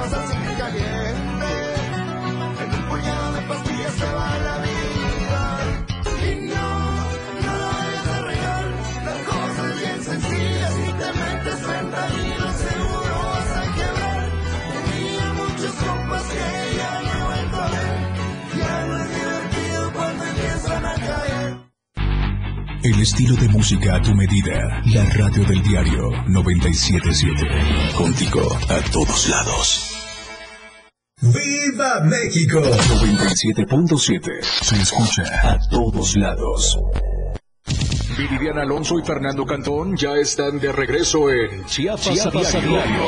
vas a sentir caliente. En un puñado de pastillas se va la vida. Y no, nada es de real. Las cosas bien sencillas si te metes fentanilo seguro vas a quebrar. Tenía muchos compas que ya no he vuelto a ver. Ya no es divertido cuando empiezan a caer. El estilo de música a tu medida. La radio del diario 977. Contigo a todos lados. ¡Viva México! 97.7. Se escucha a todos lados. Viridiana Alonso y Fernando Cantón ya están de regreso en Chiapas, Chiapas a diario.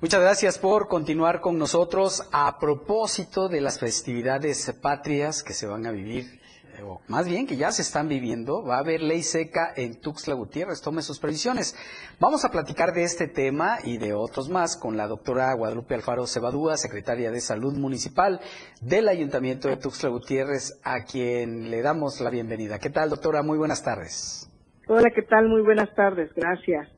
Muchas gracias por continuar con nosotros a propósito de las festividades patrias que se van a vivir, o más bien que ya se están viviendo. Va a haber ley seca en Tuxtla Gutiérrez, tome sus previsiones. Vamos a platicar de este tema y de otros más con la doctora Guadalupe Alfaro Cebadúa, secretaria de Salud Municipal del Ayuntamiento de Tuxtla Gutiérrez, a quien le damos la bienvenida. ¿Qué tal, doctora? Muy buenas tardes. Hola, ¿qué tal? Muy buenas tardes, gracias.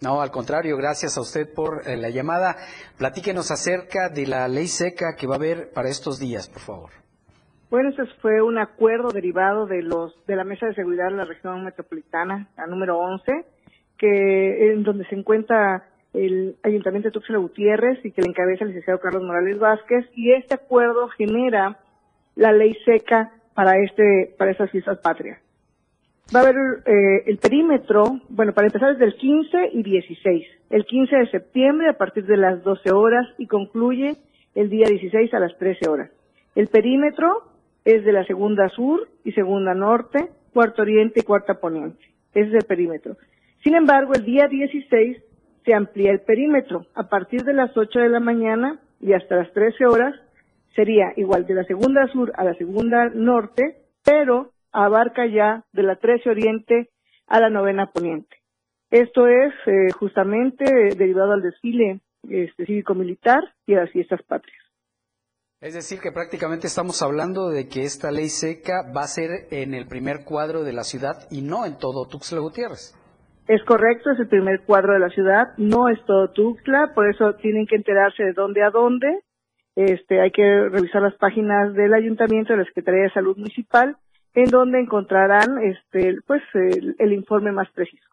No, al contrario, gracias a usted por eh, la llamada. Platíquenos acerca de la ley seca que va a haber para estos días, por favor. Bueno, ese fue un acuerdo derivado de los de la Mesa de Seguridad de la Región Metropolitana, la número 11, que en donde se encuentra el Ayuntamiento de Tuxtla Gutiérrez y que le encabeza el licenciado Carlos Morales Vázquez y este acuerdo genera la ley seca para este para estas fiestas patrias. Va a haber eh, el perímetro, bueno, para empezar es del 15 y 16. El 15 de septiembre a partir de las 12 horas y concluye el día 16 a las 13 horas. El perímetro es de la segunda sur y segunda norte, cuarto oriente y cuarta poniente. Ese es el perímetro. Sin embargo, el día 16 se amplía el perímetro. A partir de las 8 de la mañana y hasta las 13 horas sería igual de la segunda sur a la segunda norte, pero abarca ya de la 13 Oriente a la novena Poniente. Esto es eh, justamente derivado al desfile este, cívico-militar y a las fiestas patrias. Es decir, que prácticamente estamos hablando de que esta ley seca va a ser en el primer cuadro de la ciudad y no en todo Tuxtla Gutiérrez. Es correcto, es el primer cuadro de la ciudad, no es todo Tuxtla, por eso tienen que enterarse de dónde a dónde. Este, hay que revisar las páginas del ayuntamiento, de la Secretaría de Salud Municipal en donde encontrarán este pues el, el, informe más preciso.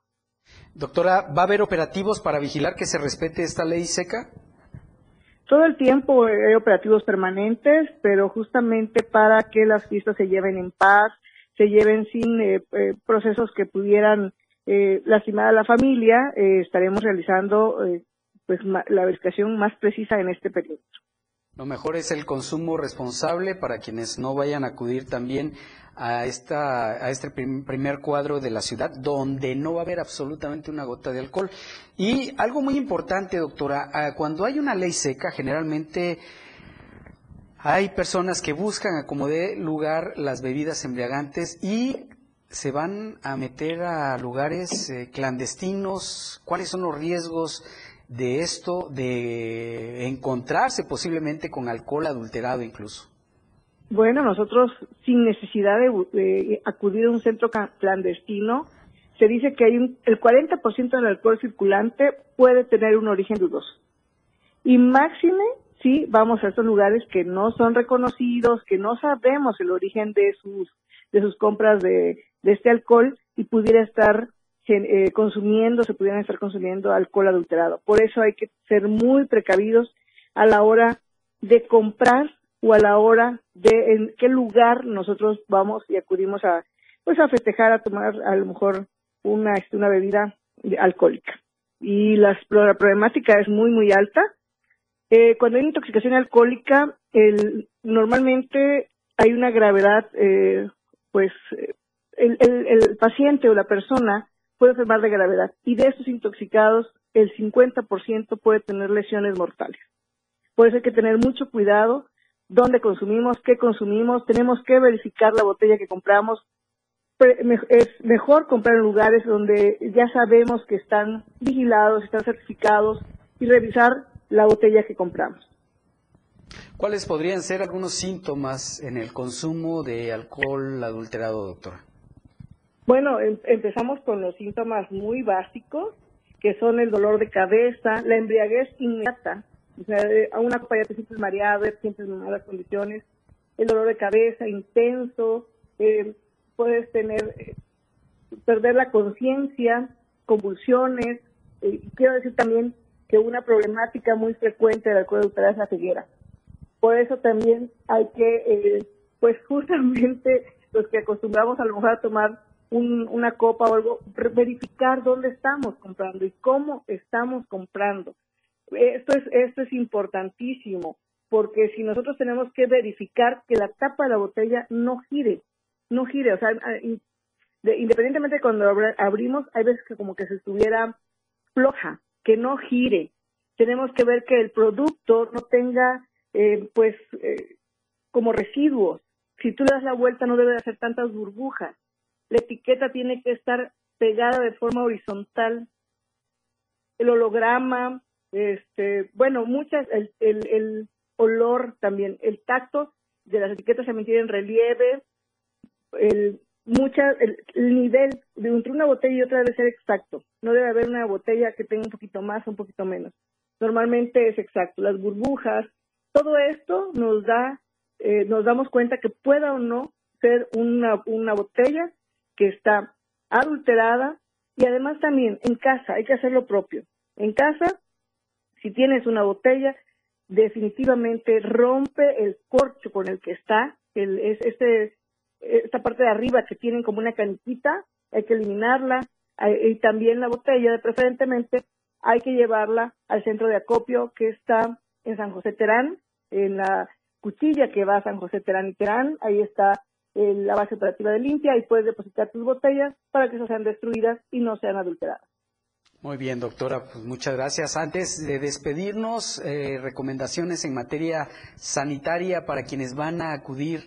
Doctora, ¿va a haber operativos para vigilar que se respete esta ley seca? Todo el tiempo hay operativos permanentes, pero justamente para que las fiestas se lleven en paz, se lleven sin eh, eh, procesos que pudieran eh, lastimar a la familia, eh, estaremos realizando eh, pues la verificación más precisa en este periodo. Lo mejor es el consumo responsable para quienes no vayan a acudir también a, esta, a este primer cuadro de la ciudad, donde no va a haber absolutamente una gota de alcohol. Y algo muy importante, doctora, ah, cuando hay una ley seca, generalmente hay personas que buscan a como de lugar las bebidas embriagantes y se van a meter a lugares eh, clandestinos. ¿Cuáles son los riesgos de esto, de encontrarse posiblemente con alcohol adulterado incluso? Bueno, nosotros sin necesidad de, acudir a un centro clandestino, se dice que hay un, el 40% del alcohol circulante puede tener un origen dudoso. Y máxime si vamos a estos lugares que no son reconocidos, que no sabemos el origen de sus de sus compras de, de este alcohol y pudiera estar eh, consumiendo, se pudieran estar consumiendo alcohol adulterado. Por eso hay que ser muy precavidos a la hora de comprar o a la hora de en qué lugar nosotros vamos y acudimos a pues a festejar, a tomar a lo mejor una, este, una bebida alcohólica. Y la, problemática es muy, muy alta. Eh, cuando hay intoxicación alcohólica, el, normalmente hay una gravedad, eh, pues el, el, el paciente o la persona puede enfermar de gravedad y de estos intoxicados el 50% puede tener lesiones mortales. Por eso hay que tener mucho cuidado dónde consumimos, qué consumimos, tenemos que verificar la botella que compramos. Es mejor comprar en lugares donde ya sabemos que están vigilados, están certificados y revisar la botella que compramos. ¿Cuáles podrían ser algunos síntomas en el consumo de alcohol adulterado, doctora? Bueno, em, empezamos con los síntomas muy básicos, que son el dolor de cabeza, la embriaguez inmediata, o sea, a una copa ya te sientes mareado, en malas condiciones, el dolor de cabeza intenso, eh, puedes tener, eh, perder la conciencia, convulsiones, eh, quiero decir también que una problemática muy frecuente del alcohol adulterado es la ceguera. Por eso también hay que, eh, pues justamente los que acostumbramos a lo mejor a tomar un- una copa o algo, verificar dónde estamos comprando y cómo estamos comprando. Esto es, esto es importantísimo, porque si nosotros tenemos que verificar que la tapa de la botella no gire, no gire, o sea, a- in- de- independientemente de cuando abrimos, hay veces que como que se estuviera floja, que no gire. Tenemos que ver que el producto no tenga, eh, pues, eh, como residuos. Si tú le das la vuelta, no debe de hacer tantas burbujas. La etiqueta tiene que estar pegada de forma horizontal. El holograma, este, bueno, muchas, el, el, el olor también, el tacto de las etiquetas también tienen relieve, el, mucha, el, el nivel de entre una botella y otra debe ser exacto. No debe haber una botella que tenga un poquito más o un poquito menos. Normalmente es exacto. Las burbujas, todo esto nos da, eh, nos damos cuenta que pueda o no ser una, una botella que está adulterada y además también en casa hay que hacer lo propio. En casa, si tienes una botella, definitivamente rompe el corcho con el que está, el, es, este, esta parte de arriba que tienen como una caniquita, hay que eliminarla, y también la botella, preferentemente, hay que llevarla al centro de acopio que está en San José Terán, en la cuchilla que va a San José Terán y Terán, ahí está eh, la base operativa de limpia y puedes depositar tus botellas para que no sean destruidas y no sean adulteradas. Muy bien, doctora, pues muchas gracias. Antes de despedirnos, eh, recomendaciones en materia sanitaria para quienes van a acudir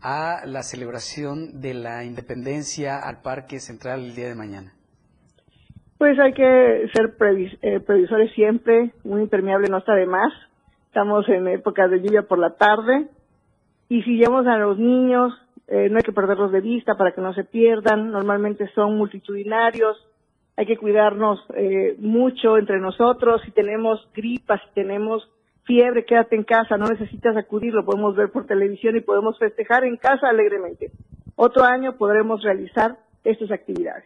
a la celebración de la independencia al Parque Central el día de mañana. Pues hay que ser previs- eh, previsores siempre, un impermeable no está de más. Estamos en época de lluvia por la tarde y si llevamos a los niños, eh, no hay que perderlos de vista para que no se pierdan. Normalmente son multitudinarios, hay que cuidarnos eh, mucho entre nosotros. Si tenemos gripas, si tenemos fiebre, quédate en casa, no necesitas acudir, lo podemos ver por televisión y podemos festejar en casa alegremente. Otro año podremos realizar estas actividades.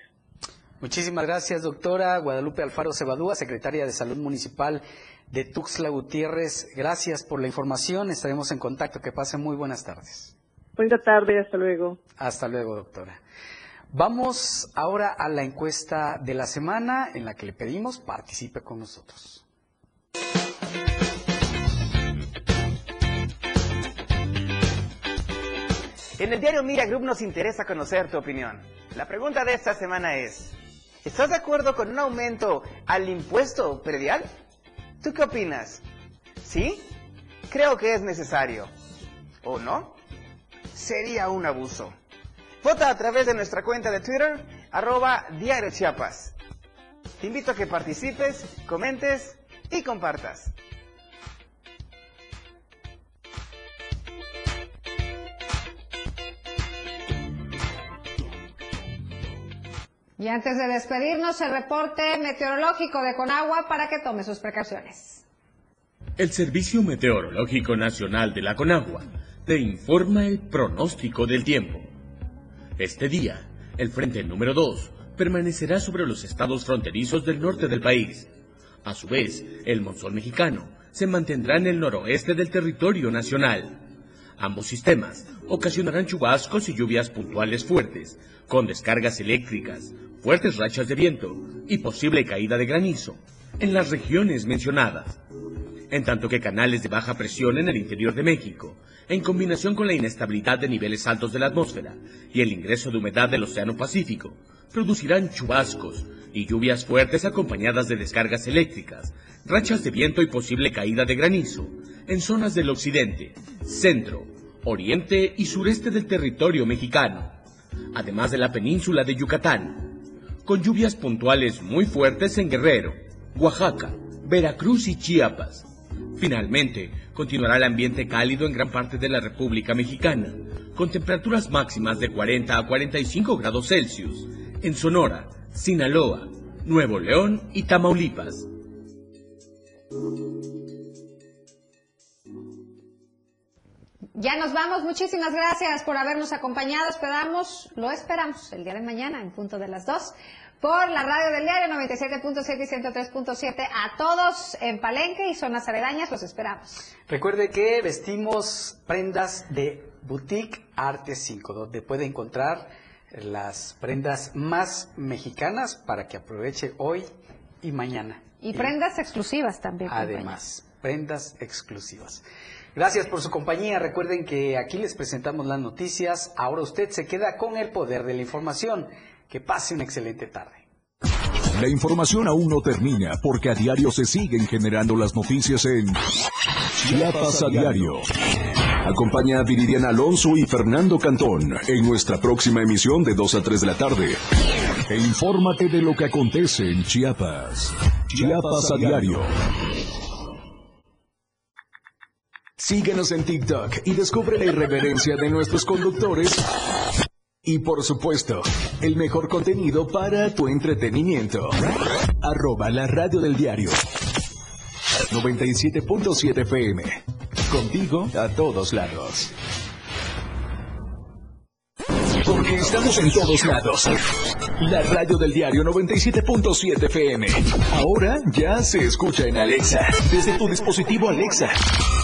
Muchísimas gracias, doctora Guadalupe Alfaro Cebadúa, secretaria de Salud Municipal de Tuxtla Gutiérrez. Gracias por la información. Estaremos en contacto. Que pasen muy buenas tardes. Buena tarde, hasta luego. Hasta luego, doctora. Vamos ahora a la encuesta de la semana en la que le pedimos participe con nosotros. En el diario Mira Group nos interesa conocer tu opinión. La pregunta de esta semana es, ¿estás de acuerdo con un aumento al impuesto predial? ¿Tú qué opinas? ¿Sí? Creo que es necesario. ¿O no? Sería un abuso. Vota a través de nuestra cuenta de Twitter, arroba Diario Chiapas. Te invito a que participes, comentes y compartas. Y antes de despedirnos, el reporte meteorológico de Conagua para que tome sus precauciones. El Servicio Meteorológico Nacional de la Conagua te informa el pronóstico del tiempo. Este día, el frente número 2 permanecerá sobre los estados fronterizos del norte del país. A su vez, el monzón mexicano se mantendrá en el noroeste del territorio nacional. Ambos sistemas ocasionarán chubascos y lluvias puntuales fuertes, con descargas eléctricas, fuertes rachas de viento y posible caída de granizo en las regiones mencionadas. En tanto que canales de baja presión en el interior de México, en combinación con la inestabilidad de niveles altos de la atmósfera y el ingreso de humedad del Océano Pacífico, producirán chubascos y lluvias fuertes acompañadas de descargas eléctricas, rachas de viento y posible caída de granizo en zonas del occidente, centro, oriente y sureste del territorio mexicano, además de la península de Yucatán, con lluvias puntuales muy fuertes en Guerrero, Oaxaca, Veracruz y Chiapas. Finalmente, continuará el ambiente cálido en gran parte de la República Mexicana, con temperaturas máximas de 40 a 45 grados Celsius en Sonora, Sinaloa, Nuevo León y Tamaulipas. Ya nos vamos. Muchísimas gracias por habernos acompañado. Esperamos, lo esperamos el día de mañana en punto de las 2 por la radio del diario 97.7 y 103.7 a todos en Palenque y zonas aledañas. Los esperamos. Recuerde que vestimos prendas de Boutique Arte 5, donde puede encontrar las prendas más mexicanas para que aproveche hoy y mañana. Y prendas exclusivas también. Además, prendas exclusivas. Gracias por su compañía. Recuerden que aquí les presentamos las noticias. Ahora usted se queda con el poder de la información. Que pase una excelente tarde. La información aún no termina porque a diario se siguen generando las noticias en Chiapas a diario. Acompaña a Viridiana Alonso y Fernando Cantón en nuestra próxima emisión de 2 a 3 de la tarde. E infórmate de lo que acontece en Chiapas. Chiapas a diario. Síguenos en TikTok y descubre la irreverencia de nuestros conductores y por supuesto, el mejor contenido para tu entretenimiento. Arroba la radio del diario. 97.7 FM. Contigo a todos lados. Porque estamos en todos lados. La radio del diario 97.7 FM. Ahora ya se escucha en Alexa. Desde tu dispositivo Alexa.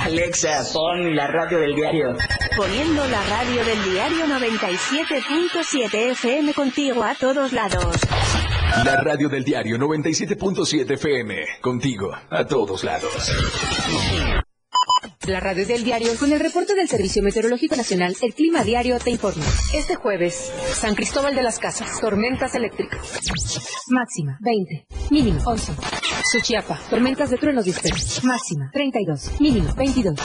Alexa, pon la radio del diario. Poniendo la radio del diario 97.7 FM contigo a todos lados. La radio del diario 97.7 FM. Contigo a todos lados. La radio del diario con el reporte del Servicio Meteorológico Nacional, el Clima Diario te informa. Este jueves, San Cristóbal de las Casas, tormentas eléctricas. Máxima 20, mínimo 11. Suchiapa, tormentas de truenos dispersos. Máxima 32, mínimo 22.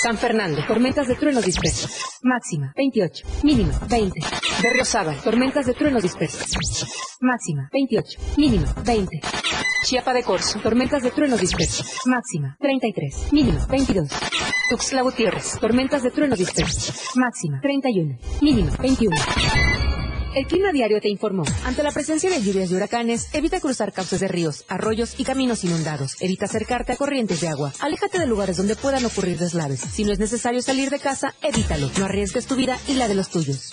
San Fernando, tormentas de truenos dispersos. Máxima 28, mínimo 20. Berriozábal, tormentas de truenos dispersos. Máxima 28, mínimo 20. Chiapa de Corzo, tormentas de truenos dispersos. Máxima 33, mínimo 22. Tuxtla Gutiérrez, tormentas de truenos dispersos. Máxima 31, mínimo 21. El clima diario te informó. Ante la presencia de lluvias y huracanes, evita cruzar cauces de ríos, arroyos y caminos inundados. Evita acercarte a corrientes de agua. Aléjate de lugares donde puedan ocurrir deslaves. Si no es necesario salir de casa, evítalo. No arriesgues tu vida y la de los tuyos.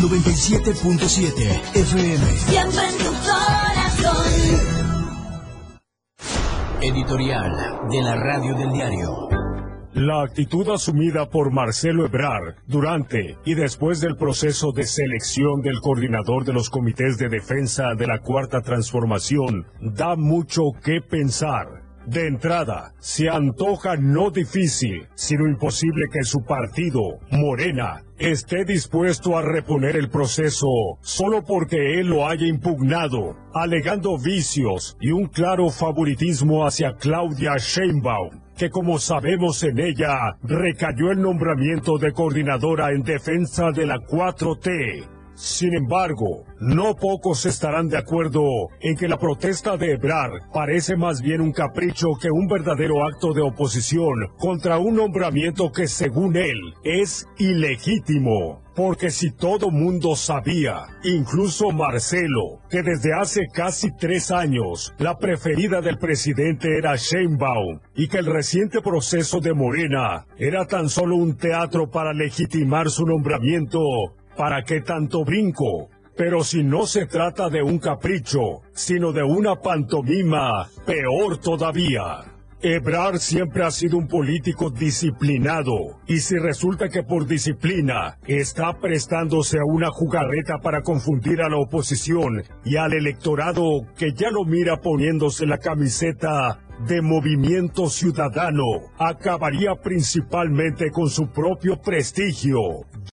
97.7 FM. Siempre en tu corazón. Editorial de la Radio del Diario. La actitud asumida por Marcelo Ebrard durante y después del proceso de selección del coordinador de los comités de defensa de la Cuarta Transformación da mucho que pensar. De entrada, se antoja no difícil, sino imposible que su partido, Morena, esté dispuesto a reponer el proceso solo porque él lo haya impugnado, alegando vicios y un claro favoritismo hacia Claudia Sheinbaum que como sabemos en ella recayó el nombramiento de coordinadora en defensa de la 4T. Sin embargo, no pocos estarán de acuerdo en que la protesta de Ebrard parece más bien un capricho que un verdadero acto de oposición contra un nombramiento que según él es ilegítimo. Porque si todo mundo sabía, incluso Marcelo, que desde hace casi tres años la preferida del presidente era Sheinbaum y que el reciente proceso de Morena era tan solo un teatro para legitimar su nombramiento, ¿Para qué tanto brinco? Pero si no se trata de un capricho, sino de una pantomima, peor todavía. Ebrard siempre ha sido un político disciplinado, y si resulta que por disciplina está prestándose a una jugarreta para confundir a la oposición y al electorado que ya lo mira poniéndose la camiseta de movimiento ciudadano, acabaría principalmente con su propio prestigio,